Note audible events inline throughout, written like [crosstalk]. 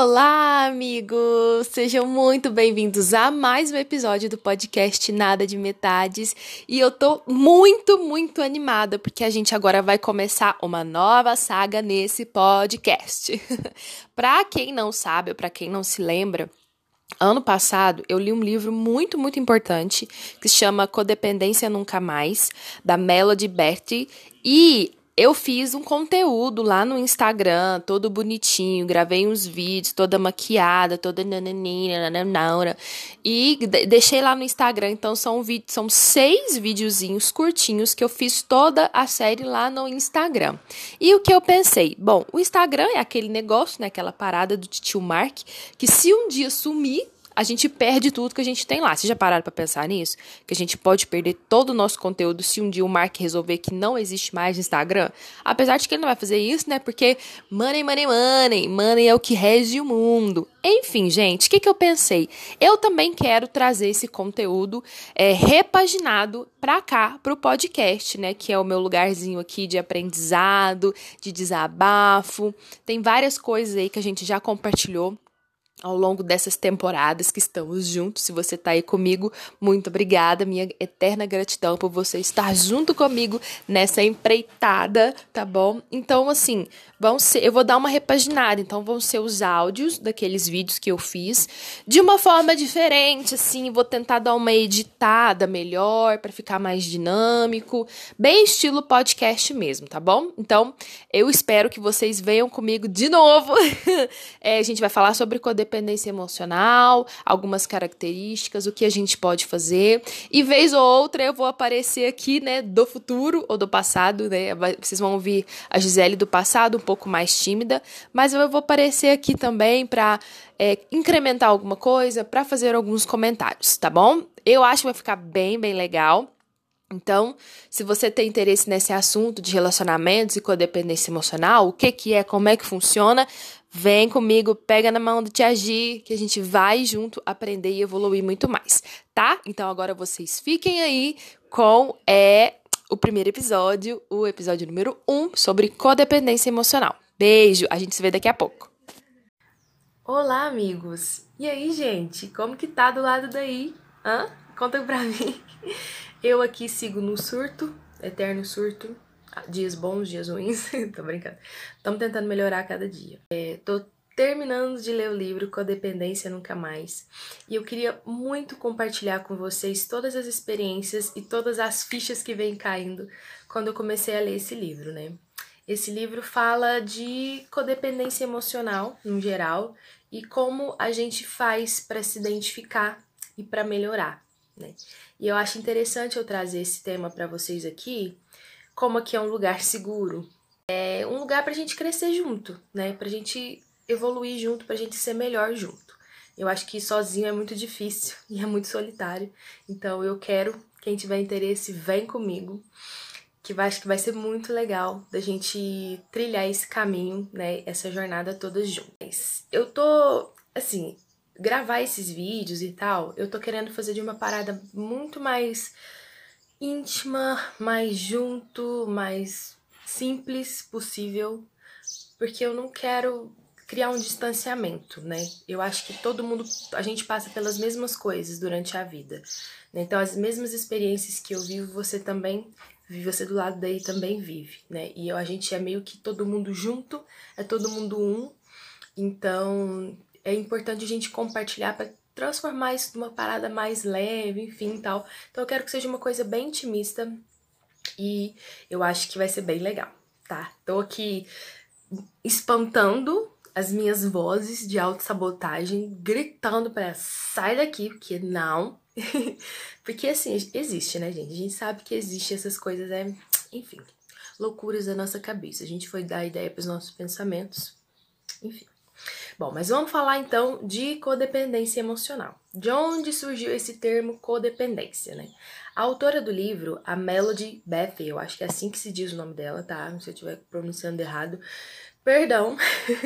Olá, amigos! Sejam muito bem-vindos a mais um episódio do podcast Nada de Metades. E eu tô muito, muito animada porque a gente agora vai começar uma nova saga nesse podcast. [laughs] pra quem não sabe ou pra quem não se lembra, Ano passado, eu li um livro muito, muito importante que se chama Codependência Nunca Mais, da Melody Berti. E eu fiz um conteúdo lá no Instagram, todo bonitinho, gravei uns vídeos, toda maquiada, toda nananina, nananaura, e deixei lá no Instagram. Então são vídeos, são seis videozinhos curtinhos que eu fiz toda a série lá no Instagram. E o que eu pensei? Bom, o Instagram é aquele negócio, né, aquela parada do tio Mark, que se um dia sumir, a gente perde tudo que a gente tem lá. Vocês já pararam para pensar nisso? Que a gente pode perder todo o nosso conteúdo se um dia o Mark resolver que não existe mais Instagram? Apesar de que ele não vai fazer isso, né? Porque money, money, money. Money é o que rege o mundo. Enfim, gente, o que, que eu pensei? Eu também quero trazer esse conteúdo é, repaginado para cá, para o podcast, né? Que é o meu lugarzinho aqui de aprendizado, de desabafo. Tem várias coisas aí que a gente já compartilhou ao longo dessas temporadas que estamos juntos. Se você está aí comigo, muito obrigada. Minha eterna gratidão por você estar junto comigo nessa empreitada, tá bom? Então, assim, vão ser, eu vou dar uma repaginada, então vão ser os áudios daqueles vídeos que eu fiz de uma forma diferente, assim, vou tentar dar uma editada melhor para ficar mais dinâmico, bem estilo podcast mesmo, tá bom? Então, eu espero que vocês venham comigo de novo. [laughs] é, a gente vai falar sobre codependência emocional, algumas características, o que a gente pode fazer, e vez ou outra eu vou aparecer aqui, né, do futuro ou do passado, né? Vocês vão ouvir a Gisele do passado, pouco mais tímida, mas eu vou aparecer aqui também para é, incrementar alguma coisa, para fazer alguns comentários, tá bom? Eu acho que vai ficar bem, bem legal. Então, se você tem interesse nesse assunto de relacionamentos e codependência emocional, o que que é, como é que funciona, vem comigo, pega na mão do Tia Gi, que a gente vai junto aprender e evoluir muito mais, tá? Então agora vocês fiquem aí com é, o primeiro episódio, o episódio número 1, um, sobre codependência emocional. Beijo, a gente se vê daqui a pouco. Olá, amigos! E aí, gente, como que tá do lado daí? Hã? Conta pra [laughs] mim. Eu aqui sigo no surto, eterno surto, dias bons, dias ruins, [laughs] tô brincando. Estamos tentando melhorar a cada dia. É, tô terminando de ler o livro Codependência Nunca Mais. E eu queria muito compartilhar com vocês todas as experiências e todas as fichas que vêm caindo quando eu comecei a ler esse livro, né? Esse livro fala de codependência emocional, no geral, e como a gente faz para se identificar e para melhorar, né? E eu acho interessante eu trazer esse tema para vocês aqui, como aqui é um lugar seguro, é um lugar para a gente crescer junto, né? Para a gente evoluir junto, pra gente ser melhor junto. Eu acho que sozinho é muito difícil [laughs] e é muito solitário. Então eu quero, quem tiver interesse, vem comigo. Que vai, acho que vai ser muito legal da gente trilhar esse caminho, né? Essa jornada todas juntas. Eu tô, assim, gravar esses vídeos e tal, eu tô querendo fazer de uma parada muito mais íntima, mais junto, mais simples possível, porque eu não quero criar um distanciamento, né? Eu acho que todo mundo, a gente passa pelas mesmas coisas durante a vida. Né? Então, as mesmas experiências que eu vivo, você também vive, você do lado daí também vive, né? E a gente é meio que todo mundo junto, é todo mundo um. Então, é importante a gente compartilhar para transformar isso numa parada mais leve, enfim, tal. Então, eu quero que seja uma coisa bem intimista e eu acho que vai ser bem legal, tá? Tô aqui espantando as minhas vozes de autossabotagem gritando para sai daqui, porque não. [laughs] porque assim, existe, né, gente? A gente sabe que existe essas coisas, é, enfim, loucuras da nossa cabeça. A gente foi dar ideia para os nossos pensamentos. Enfim. Bom, mas vamos falar então de codependência emocional. De onde surgiu esse termo codependência, né? A autora do livro, a Melody Beth, eu acho que é assim que se diz o nome dela, tá? Se eu estiver pronunciando errado, perdão,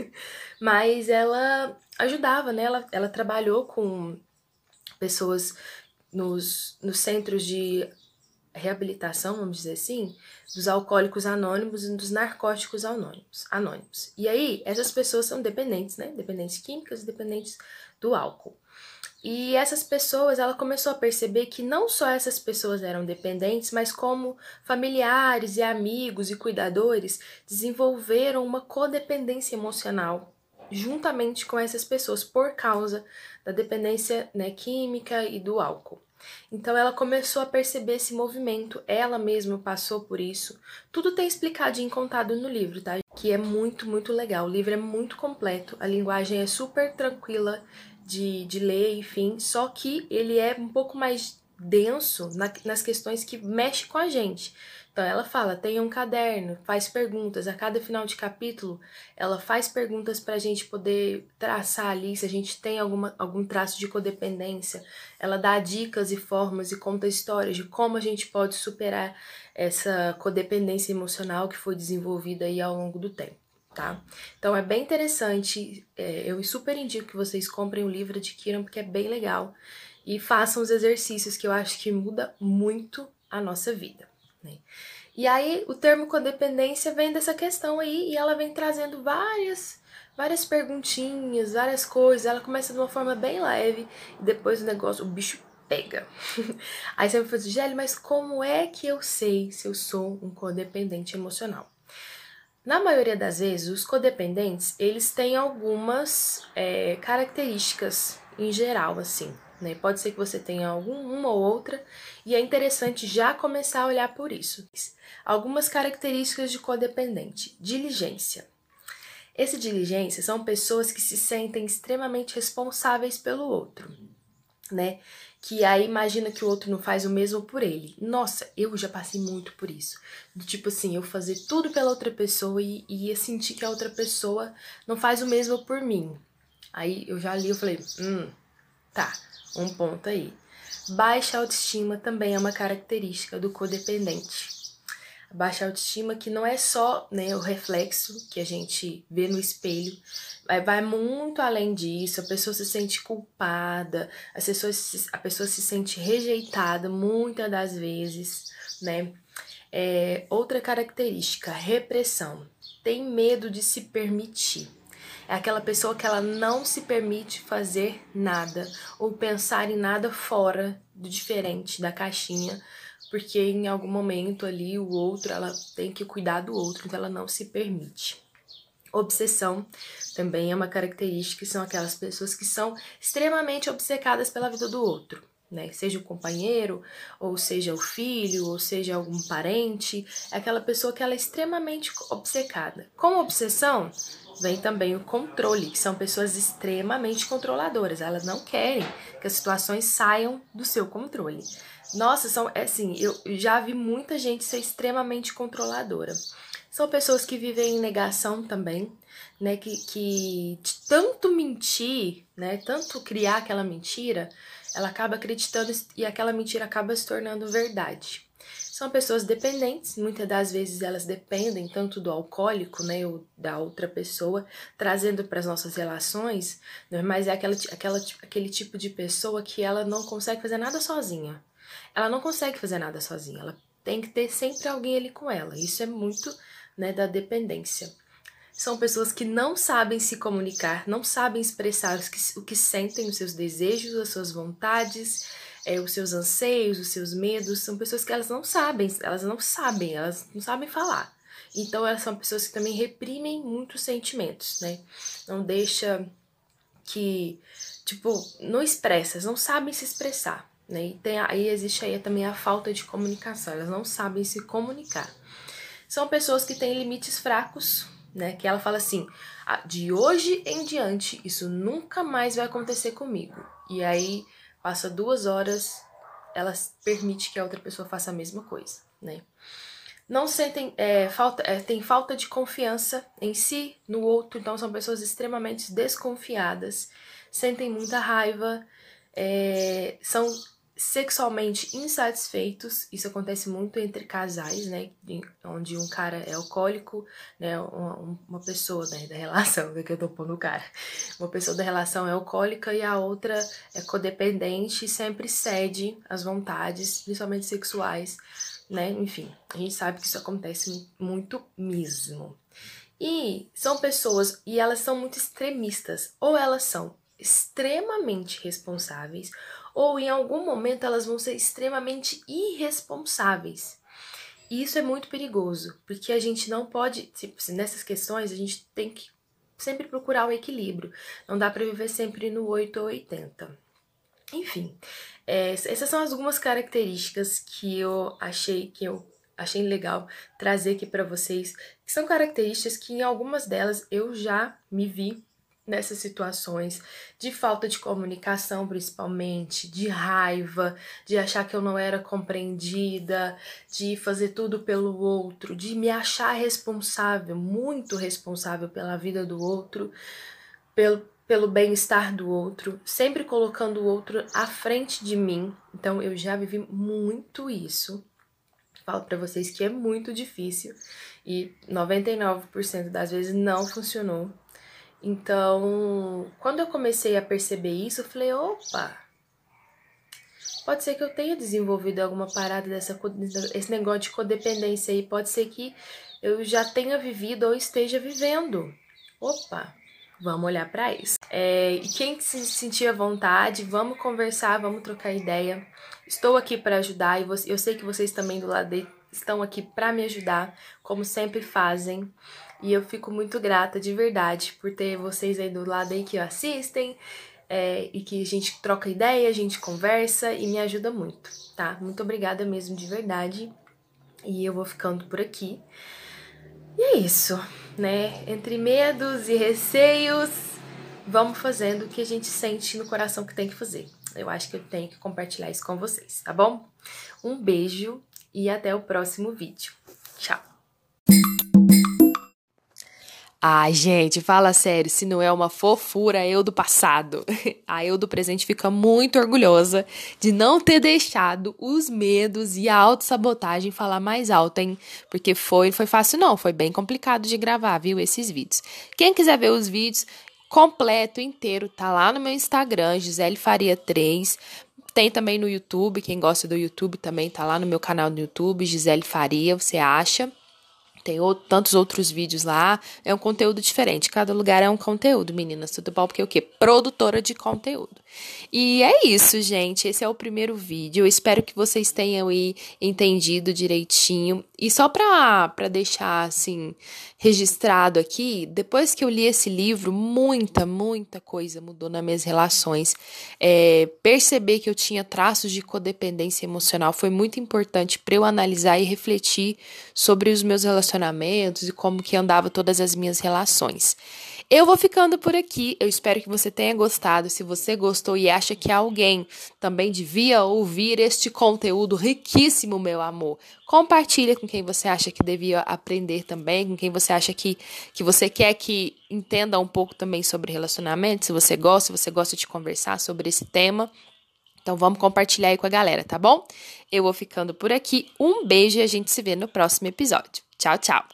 [laughs] mas ela ajudava, né? Ela, ela trabalhou com pessoas nos, nos centros de reabilitação, vamos dizer assim, dos alcoólicos anônimos e dos narcóticos anônimos. anônimos. E aí, essas pessoas são dependentes, né? Dependentes químicas e dependentes do álcool. E essas pessoas, ela começou a perceber que não só essas pessoas eram dependentes, mas como familiares e amigos e cuidadores desenvolveram uma codependência emocional juntamente com essas pessoas por causa da dependência né, química e do álcool. Então ela começou a perceber esse movimento, ela mesma passou por isso. Tudo tem explicado e contado no livro, tá? Que é muito, muito legal. O livro é muito completo, a linguagem é super tranquila de, de ler, enfim, só que ele é um pouco mais denso na, nas questões que mexe com a gente. Então ela fala, tenha um caderno, faz perguntas. A cada final de capítulo, ela faz perguntas para a gente poder traçar ali se a gente tem alguma, algum traço de codependência. Ela dá dicas e formas e conta histórias de como a gente pode superar essa codependência emocional que foi desenvolvida aí ao longo do tempo. Tá? Então é bem interessante, é, eu super indico que vocês comprem o livro, adquiram, porque é bem legal e façam os exercícios que eu acho que muda muito a nossa vida. Né? E aí o termo codependência vem dessa questão aí e ela vem trazendo várias várias perguntinhas, várias coisas. Ela começa de uma forma bem leve e depois o negócio, o bicho pega. [laughs] aí você vai falar, Gelli, mas como é que eu sei se eu sou um codependente emocional? Na maioria das vezes, os codependentes, eles têm algumas é, características em geral, assim. Né? Pode ser que você tenha alguma ou outra, e é interessante já começar a olhar por isso. Algumas características de codependente: diligência. Esse diligência são pessoas que se sentem extremamente responsáveis pelo outro, né? Que aí imagina que o outro não faz o mesmo por ele. Nossa, eu já passei muito por isso. Do tipo assim, eu fazer tudo pela outra pessoa e, e sentir que a outra pessoa não faz o mesmo por mim. Aí eu já li, eu falei, hum, tá um ponto aí. Baixa autoestima também é uma característica do codependente. Baixa autoestima que não é só né, o reflexo que a gente vê no espelho, vai muito além disso. A pessoa se sente culpada, a pessoa se, a pessoa se sente rejeitada muitas das vezes, né? É, outra característica, repressão. Tem medo de se permitir. É aquela pessoa que ela não se permite fazer nada ou pensar em nada fora do diferente da caixinha, porque em algum momento ali o outro, ela tem que cuidar do outro, então ela não se permite. Obsessão também é uma característica, são aquelas pessoas que são extremamente obcecadas pela vida do outro. Né? Seja o companheiro, ou seja o filho, ou seja algum parente, é aquela pessoa que ela é extremamente obcecada. Com obsessão, vem também o controle, que são pessoas extremamente controladoras. Elas não querem que as situações saiam do seu controle. Nossa, são é assim, eu já vi muita gente ser extremamente controladora. São pessoas que vivem em negação também, né? Que, que tanto mentir, né? Tanto criar aquela mentira, ela acaba acreditando e aquela mentira acaba se tornando verdade. São pessoas dependentes, muitas das vezes elas dependem tanto do alcoólico, né, ou da outra pessoa, trazendo para as nossas relações, né, mas é aquela, aquela, aquele tipo de pessoa que ela não consegue fazer nada sozinha. Ela não consegue fazer nada sozinha, ela tem que ter sempre alguém ali com ela. Isso é muito né, da dependência. São pessoas que não sabem se comunicar, não sabem expressar o que, sentem, os seus desejos, as suas vontades, é, os seus anseios, os seus medos, são pessoas que elas não sabem, elas não sabem, elas não sabem falar. Então elas são pessoas que também reprimem muitos sentimentos, né? Não deixa que, tipo, não expressa, não sabem se expressar, né? E tem, aí existe aí também a falta de comunicação, elas não sabem se comunicar. São pessoas que têm limites fracos, né? Que ela fala assim: ah, de hoje em diante, isso nunca mais vai acontecer comigo. E aí passa duas horas, ela permite que a outra pessoa faça a mesma coisa, né? Não sentem é, falta, é, tem falta de confiança em si, no outro, então são pessoas extremamente desconfiadas, sentem muita raiva, é, são sexualmente insatisfeitos. Isso acontece muito entre casais, né? Onde um cara é alcoólico, né? Uma, uma pessoa né, da relação, [laughs] que eu tô pondo o cara. Uma pessoa da relação é alcoólica e a outra é codependente e sempre cede às vontades, principalmente sexuais, né? Enfim, a gente sabe que isso acontece muito mesmo. E são pessoas, e elas são muito extremistas, ou elas são extremamente responsáveis, ou em algum momento elas vão ser extremamente irresponsáveis. E isso é muito perigoso, porque a gente não pode, tipo, nessas questões, a gente tem que sempre procurar o equilíbrio. Não dá para viver sempre no 8 ou 80. Enfim, é, essas são algumas características que eu achei que eu achei legal trazer aqui para vocês, que são características que em algumas delas eu já me vi nessas situações de falta de comunicação, principalmente, de raiva, de achar que eu não era compreendida, de fazer tudo pelo outro, de me achar responsável, muito responsável pela vida do outro, pelo, pelo bem-estar do outro, sempre colocando o outro à frente de mim. Então eu já vivi muito isso. Falo para vocês que é muito difícil e 99% das vezes não funcionou então, quando eu comecei a perceber isso, eu falei: opa, pode ser que eu tenha desenvolvido alguma parada dessa esse negócio de codependência aí, pode ser que eu já tenha vivido ou esteja vivendo. Opa, vamos olhar para isso. É, e quem se sentir à vontade, vamos conversar, vamos trocar ideia. Estou aqui para ajudar e você, eu sei que vocês também do lado de, estão aqui para me ajudar, como sempre fazem. E eu fico muito grata de verdade por ter vocês aí do lado aí que assistem é, e que a gente troca ideia, a gente conversa e me ajuda muito, tá? Muito obrigada mesmo de verdade. E eu vou ficando por aqui. E é isso, né? Entre medos e receios, vamos fazendo o que a gente sente no coração que tem que fazer. Eu acho que eu tenho que compartilhar isso com vocês, tá bom? Um beijo e até o próximo vídeo. Tchau! Ai, gente, fala sério, se não é uma fofura eu do passado. [laughs] A eu do presente fica muito orgulhosa de não ter deixado os medos e a autossabotagem falar mais alto, hein? Porque foi, foi fácil não, foi bem complicado de gravar, viu, esses vídeos. Quem quiser ver os vídeos completo, inteiro, tá lá no meu Instagram, Gisele Faria 3. Tem também no YouTube, quem gosta do YouTube também tá lá no meu canal no YouTube, Gisele Faria, você acha? Tem outro, tantos outros vídeos lá. É um conteúdo diferente. Cada lugar é um conteúdo, meninas. Tudo bom? Porque o quê? Produtora de conteúdo. E é isso, gente. Esse é o primeiro vídeo. Eu espero que vocês tenham aí entendido direitinho. E só pra, pra deixar, assim, registrado aqui, depois que eu li esse livro, muita, muita coisa mudou nas minhas relações. É, perceber que eu tinha traços de codependência emocional foi muito importante para eu analisar e refletir sobre os meus relacionamentos e como que andava todas as minhas relações. Eu vou ficando por aqui. Eu espero que você tenha gostado. Se você gostou e acha que alguém também devia ouvir este conteúdo riquíssimo, meu amor, compartilha com quem você acha que devia aprender também, com quem você acha que, que você quer que entenda um pouco também sobre relacionamento, se você gosta, se você gosta de conversar sobre esse tema. Então vamos compartilhar aí com a galera, tá bom? Eu vou ficando por aqui. Um beijo e a gente se vê no próximo episódio. Tchau, tchau.